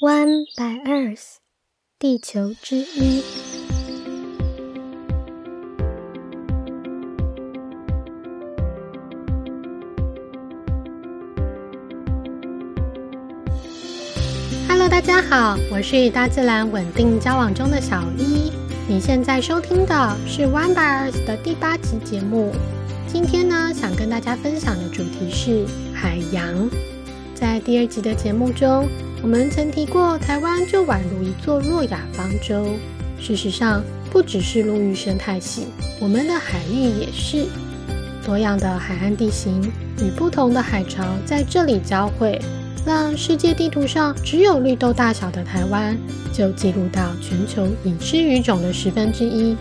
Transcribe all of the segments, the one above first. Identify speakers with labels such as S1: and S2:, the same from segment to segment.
S1: One by Earth，地球之一。Hello，大家好，我是与大自然稳定交往中的小一。你现在收听的是 One by Earth 的第八集节目。今天呢，想跟大家分享的主题是海洋。在第二集的节目中。我们曾提过，台湾就宛如一座诺亚方舟。事实上，不只是陆域生态系，我们的海域也是多样的海岸地形与不同的海潮在这里交汇，让世界地图上只有绿豆大小的台湾就记录到全球已知鱼种的十分之一。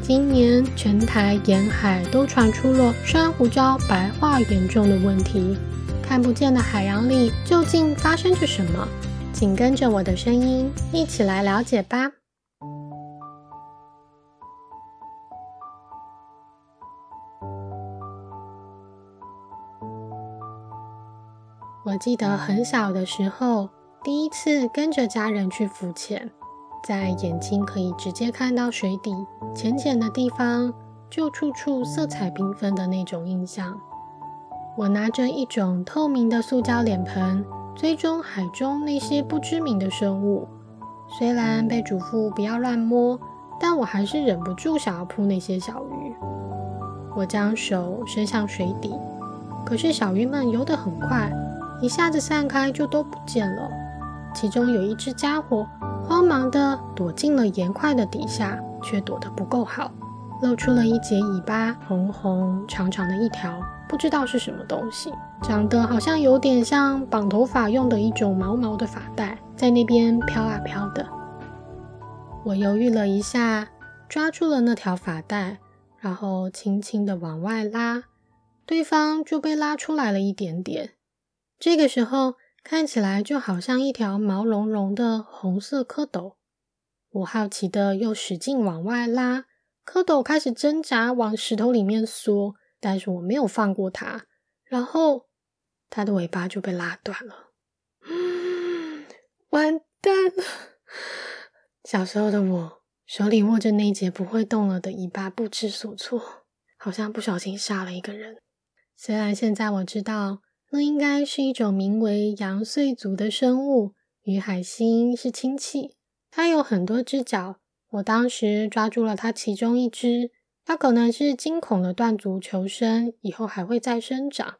S1: 今年，全台沿海都传出了珊瑚礁白化严重的问题。看不见的海洋里究竟发生着什么？请跟着我的声音一起来了解吧。我记得很小的时候，第一次跟着家人去浮潜，在眼睛可以直接看到水底浅浅的地方，就处处色彩缤纷的那种印象。我拿着一种透明的塑胶脸盆，追踪海中那些不知名的生物。虽然被嘱咐不要乱摸，但我还是忍不住想要扑那些小鱼。我将手伸向水底，可是小鱼们游得很快，一下子散开就都不见了。其中有一只家伙慌忙地躲进了岩块的底下，却躲得不够好，露出了一截尾巴，红红长长的一条。不知道是什么东西，长得好像有点像绑头发用的一种毛毛的发带，在那边飘啊飘的。我犹豫了一下，抓住了那条发带，然后轻轻的往外拉，对方就被拉出来了一点点。这个时候看起来就好像一条毛茸茸的红色蝌蚪。我好奇的又使劲往外拉，蝌蚪开始挣扎，往石头里面缩。但是我没有放过它，然后它的尾巴就被拉断了。完蛋了！小时候的我手里握着那节不会动了的尾巴，不知所措，好像不小心杀了一个人。虽然现在我知道，那应该是一种名为羊碎族的生物，与海星是亲戚。它有很多只脚，我当时抓住了它其中一只。它可能是惊恐的断足求生，以后还会再生长，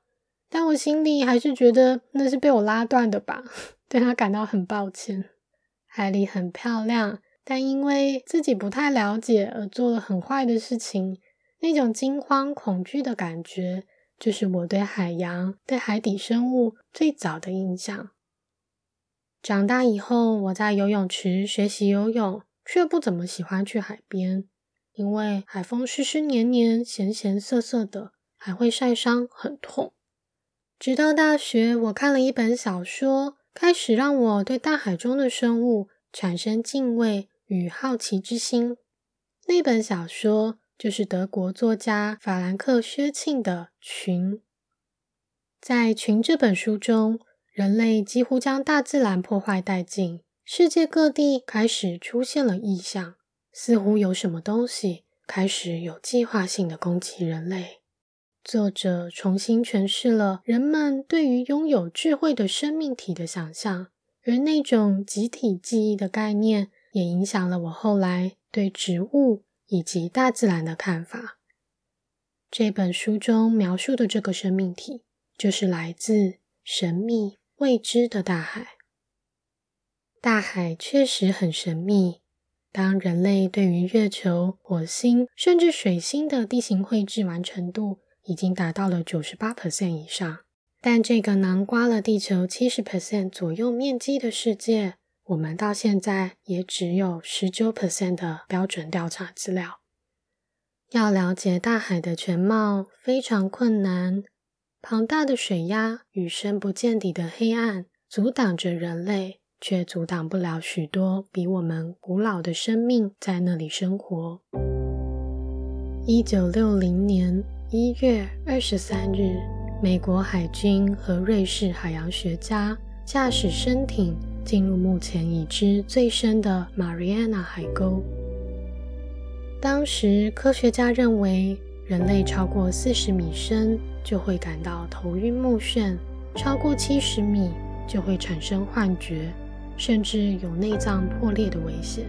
S1: 但我心里还是觉得那是被我拉断的吧，对它感到很抱歉。海里很漂亮，但因为自己不太了解而做了很坏的事情，那种惊慌恐惧的感觉，就是我对海洋、对海底生物最早的印象。长大以后，我在游泳池学习游泳，却不怎么喜欢去海边。因为海风湿湿黏黏、咸咸涩涩的，还会晒伤，很痛。直到大学，我看了一本小说，开始让我对大海中的生物产生敬畏与好奇之心。那本小说就是德国作家法兰克·薛庆的《群》。在《群》这本书中，人类几乎将大自然破坏殆尽，世界各地开始出现了异象。似乎有什么东西开始有计划性的攻击人类。作者重新诠释了人们对于拥有智慧的生命体的想象，而那种集体记忆的概念也影响了我后来对植物以及大自然的看法。这本书中描述的这个生命体，就是来自神秘未知的大海。大海确实很神秘。当人类对于月球、火星甚至水星的地形绘制完成度已经达到了九十八 percent 以上，但这个囊括了地球七十 percent 左右面积的世界，我们到现在也只有十九 percent 的标准调查资料。要了解大海的全貌非常困难，庞大的水压与深不见底的黑暗阻挡着人类。却阻挡不了许多比我们古老的生命在那里生活。一九六零年一月二十三日，美国海军和瑞士海洋学家驾驶深艇进入目前已知最深的 Mariana 海沟。当时科学家认为，人类超过四十米深就会感到头晕目眩，超过七十米就会产生幻觉，甚至有内脏破裂的危险。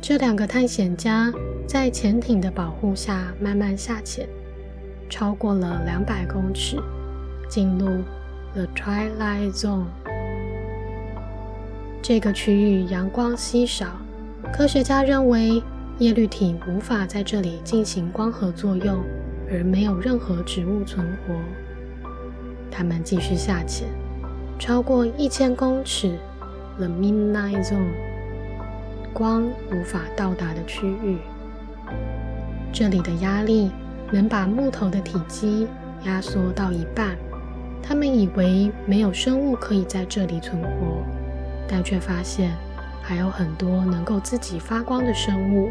S1: 这两个探险家在潜艇的保护下慢慢下潜，超过了两百公尺，进入 The Twilight Zone。这个区域阳光稀少，科学家认为。叶绿体无法在这里进行光合作用，而没有任何植物存活。他们继续下潜，超过一千公尺，The Midnight Zone，光无法到达的区域。这里的压力能把木头的体积压缩到一半。他们以为没有生物可以在这里存活，但却发现还有很多能够自己发光的生物。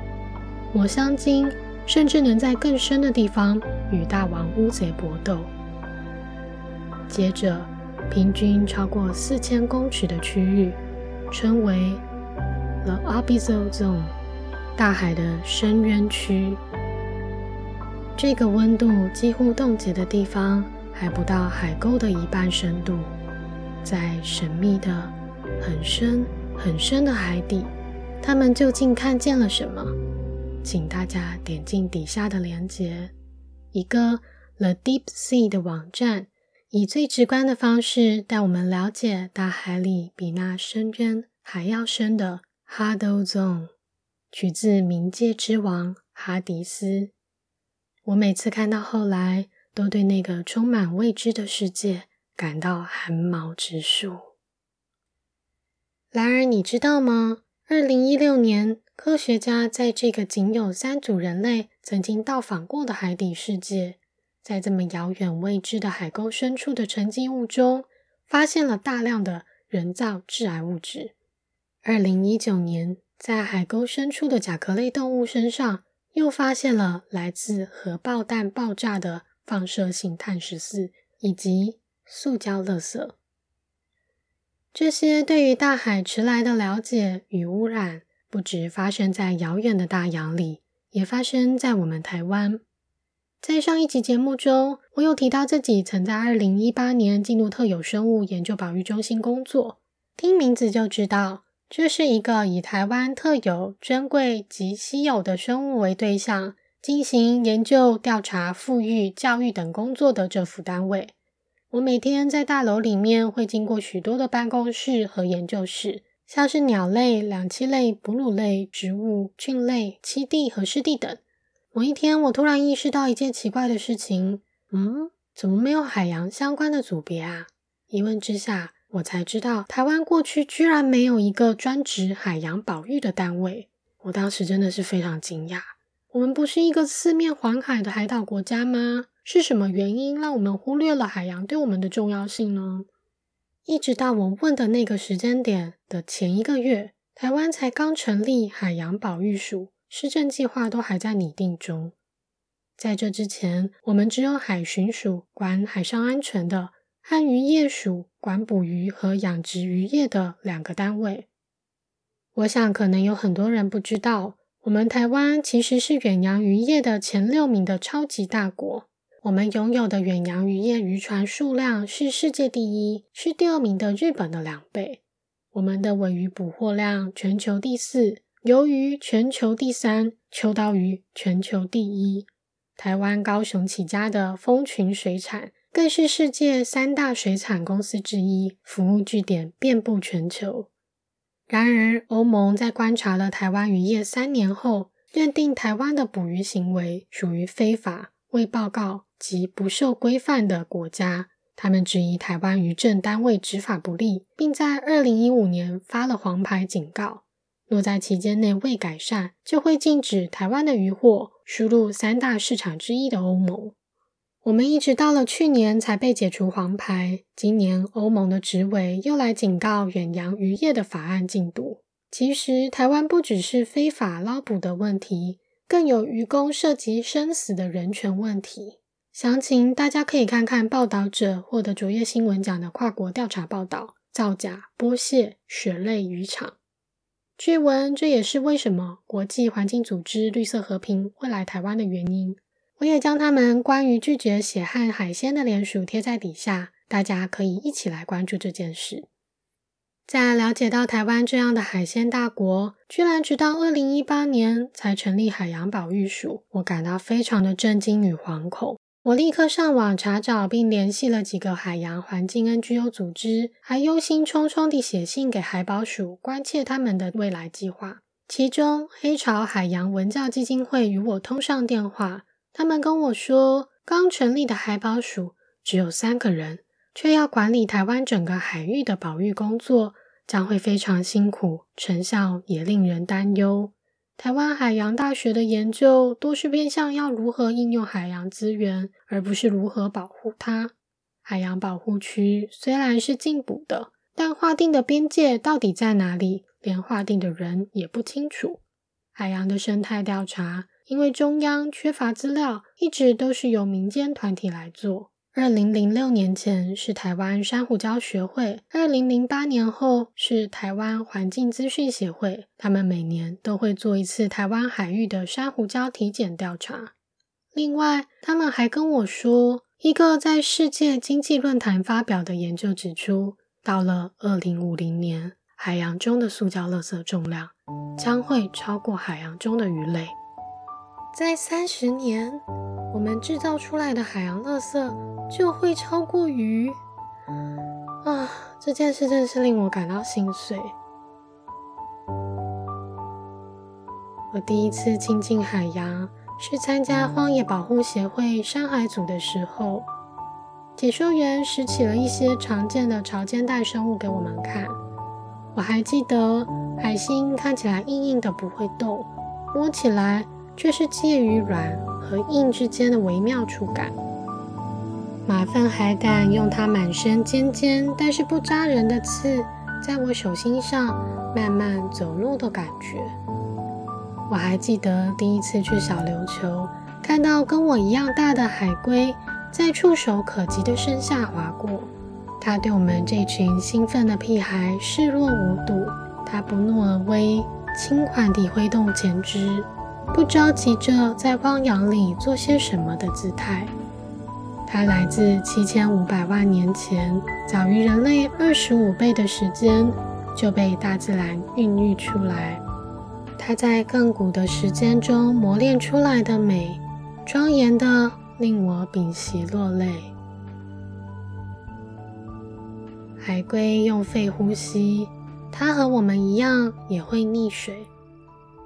S1: 抹香鲸甚至能在更深的地方与大王乌贼搏斗。接着，平均超过四千公尺的区域称为 The Abyssal Zone，大海的深渊区。这个温度几乎冻结的地方还不到海沟的一半深度，在神秘的、很深很深的海底，他们究竟看见了什么？请大家点进底下的链接，一个 The Deep Sea 的网站，以最直观的方式带我们了解大海里比那深渊还要深的 Hado Zone，取自冥界之王哈迪斯。我每次看到后来，都对那个充满未知的世界感到寒毛直竖。然而，你知道吗？二零一六年。科学家在这个仅有三组人类曾经到访过的海底世界，在这么遥远未知的海沟深处的沉积物中，发现了大量的人造致癌物质。二零一九年，在海沟深处的甲壳类动物身上，又发现了来自核爆弹爆炸的放射性碳十四以及塑胶垃圾。这些对于大海迟来的了解与污染。不止发生在遥远的大洋里，也发生在我们台湾。在上一集节目中，我有提到自己曾在二零一八年进入特有生物研究保育中心工作。听名字就知道，这是一个以台湾特有、珍贵及稀有的生物为对象，进行研究、调查、富裕、教育等工作的政府单位。我每天在大楼里面会经过许多的办公室和研究室。像是鸟类、两栖类、哺乳类、植物、菌类、栖地和湿地等。某一天，我突然意识到一件奇怪的事情：嗯，怎么没有海洋相关的组别啊？一问之下，我才知道台湾过去居然没有一个专职海洋保育的单位。我当时真的是非常惊讶。我们不是一个四面环海的海岛国家吗？是什么原因让我们忽略了海洋对我们的重要性呢？一直到我问的那个时间点的前一个月，台湾才刚成立海洋保育署，施政计划都还在拟定中。在这之前，我们只有海巡署管海上安全的，和渔业署管捕鱼和养殖渔业的两个单位。我想，可能有很多人不知道，我们台湾其实是远洋渔业的前六名的超级大国。我们拥有的远洋渔业渔船数量是世界第一，是第二名的日本的两倍。我们的尾鱼捕获量全球第四，由于全球第三，秋刀鱼全球第一。台湾高雄起家的丰群水产更是世界三大水产公司之一，服务据点遍布全球。然而，欧盟在观察了台湾渔业三年后，认定台湾的捕鱼行为属于非法，未报告。及不受规范的国家，他们质疑台湾渔政单位执法不力，并在二零一五年发了黄牌警告：若在期间内未改善，就会禁止台湾的渔获输入三大市场之一的欧盟。我们一直到了去年才被解除黄牌，今年欧盟的执委又来警告远洋渔业的法案进度。其实，台湾不只是非法捞捕的问题，更有渔工涉及生死的人权问题。详情大家可以看看报道者获得卓越新闻奖的跨国调查报道，造假、剥蟹、血泪渔场。据闻这也是为什么国际环境组织绿色和平会来台湾的原因。我也将他们关于拒绝血汗海鲜的联署贴在底下，大家可以一起来关注这件事。在了解到台湾这样的海鲜大国，居然直到二零一八年才成立海洋保育署，我感到非常的震惊与惶恐。我立刻上网查找，并联系了几个海洋环境 NGO 组织，还忧心忡忡地写信给海保署，关切他们的未来计划。其中，黑潮海洋文教基金会与我通上电话。他们跟我说，刚成立的海保署只有三个人，却要管理台湾整个海域的保育工作，将会非常辛苦，成效也令人担忧。台湾海洋大学的研究多是偏向要如何应用海洋资源，而不是如何保护它。海洋保护区虽然是进补的，但划定的边界到底在哪里，连划定的人也不清楚。海洋的生态调查。因为中央缺乏资料，一直都是由民间团体来做。二零零六年前是台湾珊瑚礁学会，二零零八年后是台湾环境资讯协会。他们每年都会做一次台湾海域的珊瑚礁体检调查。另外，他们还跟我说，一个在世界经济论坛发表的研究指出，到了二零五零年，海洋中的塑胶垃圾重量将会超过海洋中的鱼类。在三十年，我们制造出来的海洋垃圾就会超过鱼啊！这件事真是令我感到心碎。我第一次亲近海洋是参加荒野保护协会山海组的时候，解说员拾起了一些常见的潮间带生物给我们看。我还记得海星看起来硬硬的，不会动，摸起来。却是介于软和硬之间的微妙触感。马粪海胆用它满身尖尖但是不扎人的刺，在我手心上慢慢走路的感觉。我还记得第一次去小琉球，看到跟我一样大的海龟在触手可及的身下划过，它对我们这群兴奋的屁孩视若无睹。它不怒而威，轻缓地挥动前肢。不着急着在汪洋里做些什么的姿态，它来自七千五百万年前，早于人类二十五倍的时间就被大自然孕育出来。它在亘古的时间中磨练出来的美，庄严的令我屏息落泪。海龟用肺呼吸，它和我们一样也会溺水。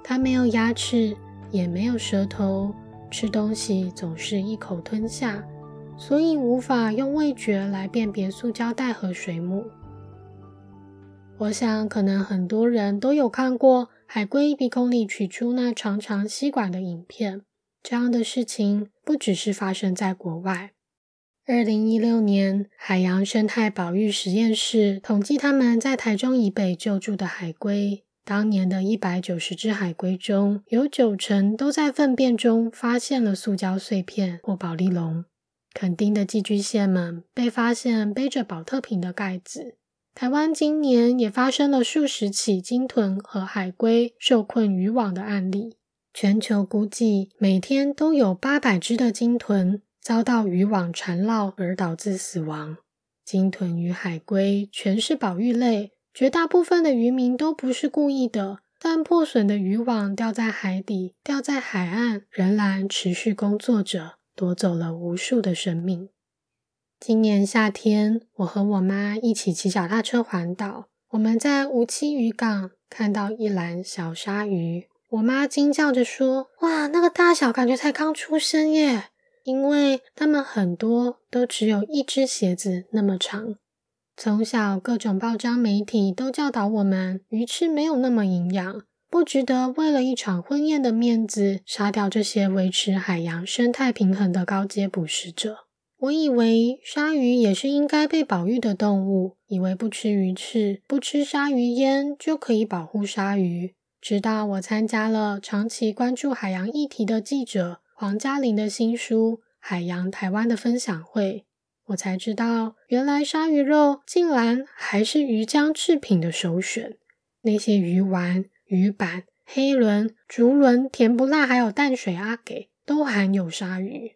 S1: 它没有牙齿。也没有舌头，吃东西总是一口吞下，所以无法用味觉来辨别塑胶袋和水母。我想，可能很多人都有看过海龟鼻孔里取出那长长吸管的影片。这样的事情不只是发生在国外。二零一六年，海洋生态保育实验室统计他们在台中以北救助的海龟。当年的一百九十只海龟中有九成都在粪便中发现了塑胶碎片或保利龙。垦丁的寄居蟹们被发现背着保特瓶的盖子。台湾今年也发生了数十起鲸豚和海龟受困渔网的案例。全球估计每天都有八百只的鲸豚遭到渔网缠绕而导致死亡。鲸豚与海龟全是保育类。绝大部分的渔民都不是故意的，但破损的渔网掉在海底、掉在海岸，仍然持续工作着，夺走了无数的生命。今年夏天，我和我妈一起骑脚踏车环岛，我们在无期渔港看到一篮小鲨鱼，我妈惊叫着说：“哇，那个大小感觉才刚出生耶！”因为它们很多都只有一只鞋子那么长。从小，各种报章媒体都教导我们，鱼翅没有那么营养，不值得为了一场婚宴的面子杀掉这些维持海洋生态平衡的高阶捕食者。我以为鲨鱼也是应该被保育的动物，以为不吃鱼翅、不吃鲨鱼烟就可以保护鲨鱼。直到我参加了长期关注海洋议题的记者黄嘉玲的新书《海洋台湾》的分享会。我才知道，原来鲨鱼肉竟然还是鱼浆制品的首选。那些鱼丸、鱼板、黑轮、竹轮、甜不辣，还有淡水阿给，都含有鲨鱼。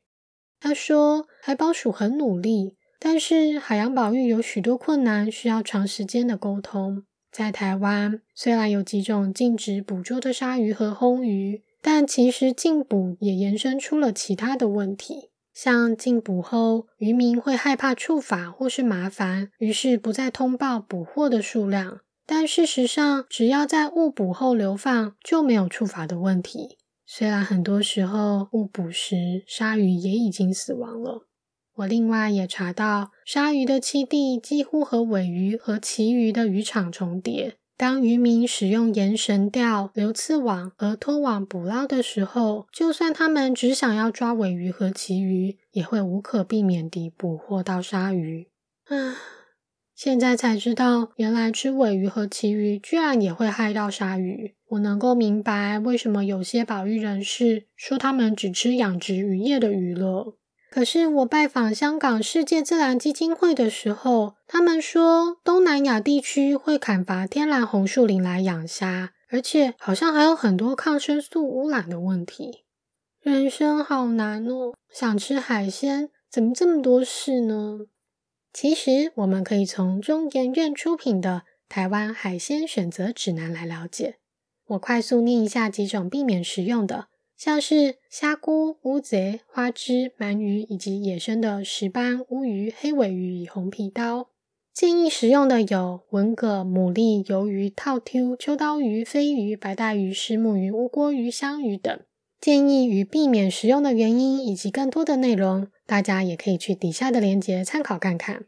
S1: 他说，海保署很努力，但是海洋保育有许多困难，需要长时间的沟通。在台湾，虽然有几种禁止捕捉的鲨鱼和烘鱼，但其实禁捕也延伸出了其他的问题。像禁捕后，渔民会害怕触法或是麻烦，于是不再通报捕获的数量。但事实上，只要在误捕后流放，就没有触法的问题。虽然很多时候误捕时，鲨鱼也已经死亡了。我另外也查到，鲨鱼的栖地几乎和尾鱼和其余的渔场重叠。当渔民使用延绳钓、流刺网和拖网捕捞的时候，就算他们只想要抓尾鱼和旗鱼，也会无可避免地捕获到鲨鱼。啊，现在才知道，原来吃尾鱼和旗鱼居然也会害到鲨鱼。我能够明白为什么有些保育人士说他们只吃养殖渔业的鱼了。可是我拜访香港世界自然基金会的时候，他们说东南亚地区会砍伐天然红树林来养虾，而且好像还有很多抗生素污染的问题。人生好难哦，想吃海鲜，怎么这么多事呢？其实我们可以从中研院出品的《台湾海鲜选择指南》来了解。我快速念一下几种避免食用的。像是虾菇、乌贼、花枝、鳗鱼以及野生的石斑、乌鱼、黑尾鱼与红皮刀。建议食用的有文蛤、牡蛎、鱿鱼、套 Q、秋刀鱼、飞鱼、白带鱼、石目鱼、乌锅鱼、香鱼等。建议与避免食用的原因以及更多的内容，大家也可以去底下的链接参考看看。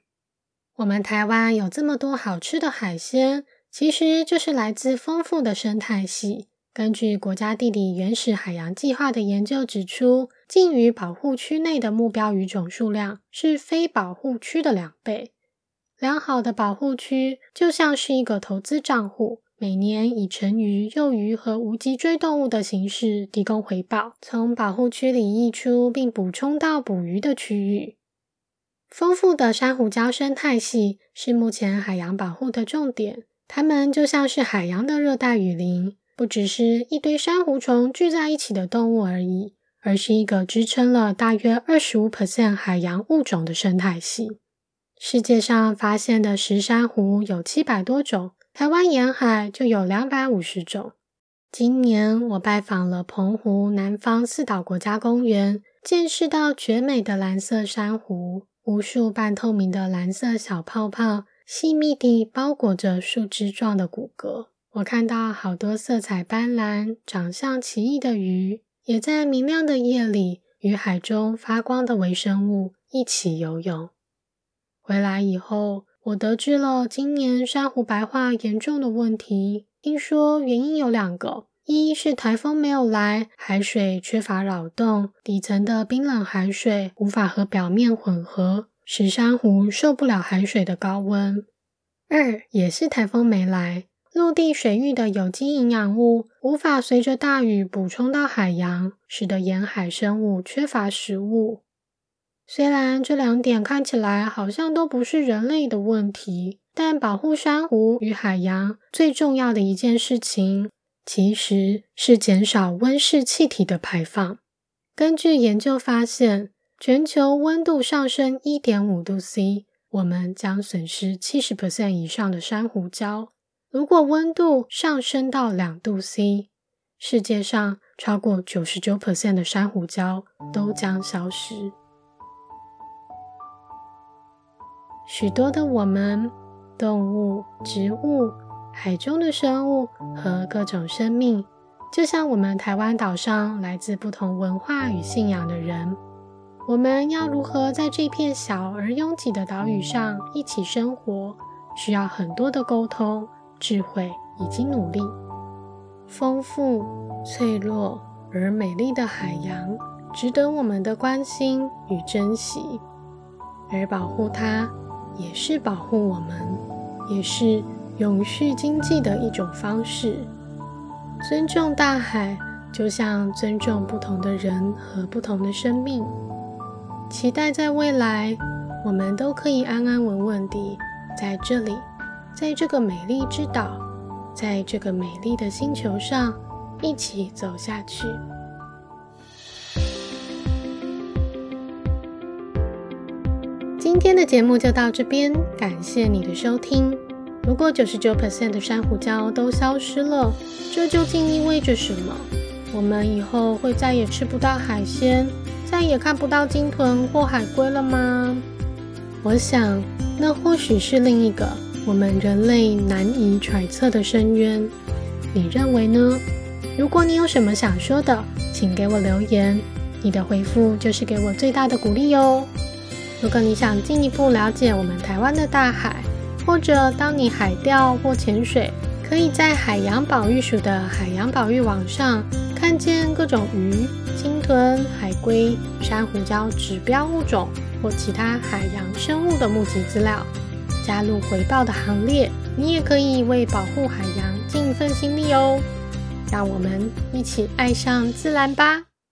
S1: 我们台湾有这么多好吃的海鲜，其实就是来自丰富的生态系。根据国家地理原始海洋计划的研究指出，禁渔保护区内的目标鱼种数量是非保护区的两倍。良好的保护区就像是一个投资账户，每年以成鱼、幼鱼和无脊椎动物的形式提供回报，从保护区里溢出并补充到捕鱼的区域。丰富的珊瑚礁生态系是目前海洋保护的重点，它们就像是海洋的热带雨林。不只是一堆珊瑚虫聚在一起的动物而已，而是一个支撑了大约二十五 percent 海洋物种的生态系。世界上发现的石珊瑚有七百多种，台湾沿海就有两百五十种。今年我拜访了澎湖南方四岛国家公园，见识到绝美的蓝色珊瑚，无数半透明的蓝色小泡泡，细密地包裹着树枝状的骨骼。我看到好多色彩斑斓、长相奇异的鱼，也在明亮的夜里与海中发光的微生物一起游泳。回来以后，我得知了今年珊瑚白化严重的问题。听说原因有两个：一是台风没有来，海水缺乏扰动，底层的冰冷海水无法和表面混合，使珊瑚受不了海水的高温；二也是台风没来。陆地水域的有机营养物无法随着大雨补充到海洋，使得沿海生物缺乏食物。虽然这两点看起来好像都不是人类的问题，但保护珊瑚与海洋最重要的一件事情，其实是减少温室气体的排放。根据研究发现，全球温度上升一点五度 C，我们将损失七十 percent 以上的珊瑚礁。如果温度上升到两度 C，世界上超过九十九 percent 的珊瑚礁都将消失。许多的我们，动物、植物、海中的生物和各种生命，就像我们台湾岛上来自不同文化与信仰的人，我们要如何在这片小而拥挤的岛屿上一起生活，需要很多的沟通。智慧以及努力，丰富、脆弱而美丽的海洋，值得我们的关心与珍惜。而保护它，也是保护我们，也是永续经济的一种方式。尊重大海，就像尊重不同的人和不同的生命。期待在未来，我们都可以安安稳稳地在这里，在这个美丽之岛，在这个美丽的星球上一起走下去。今天的节目就到这边，感谢你的收听。如果九十九 percent 的珊瑚礁都消失了，这究竟意味着什么？我们以后会再也吃不到海鲜，再也看不到鲸豚或海龟了吗？我想，那或许是另一个我们人类难以揣测的深渊。你认为呢？如果你有什么想说的，请给我留言，你的回复就是给我最大的鼓励哦。如果你想进一步了解我们台湾的大海，或者当你海钓或潜水，可以在海洋保育署的海洋保育网上看见各种鱼、鲸豚、海龟、珊瑚礁指标物种或其他海洋生物的目击资料，加入回报的行列。你也可以为保护海洋尽一份心力哦。让我们一起爱上自然吧！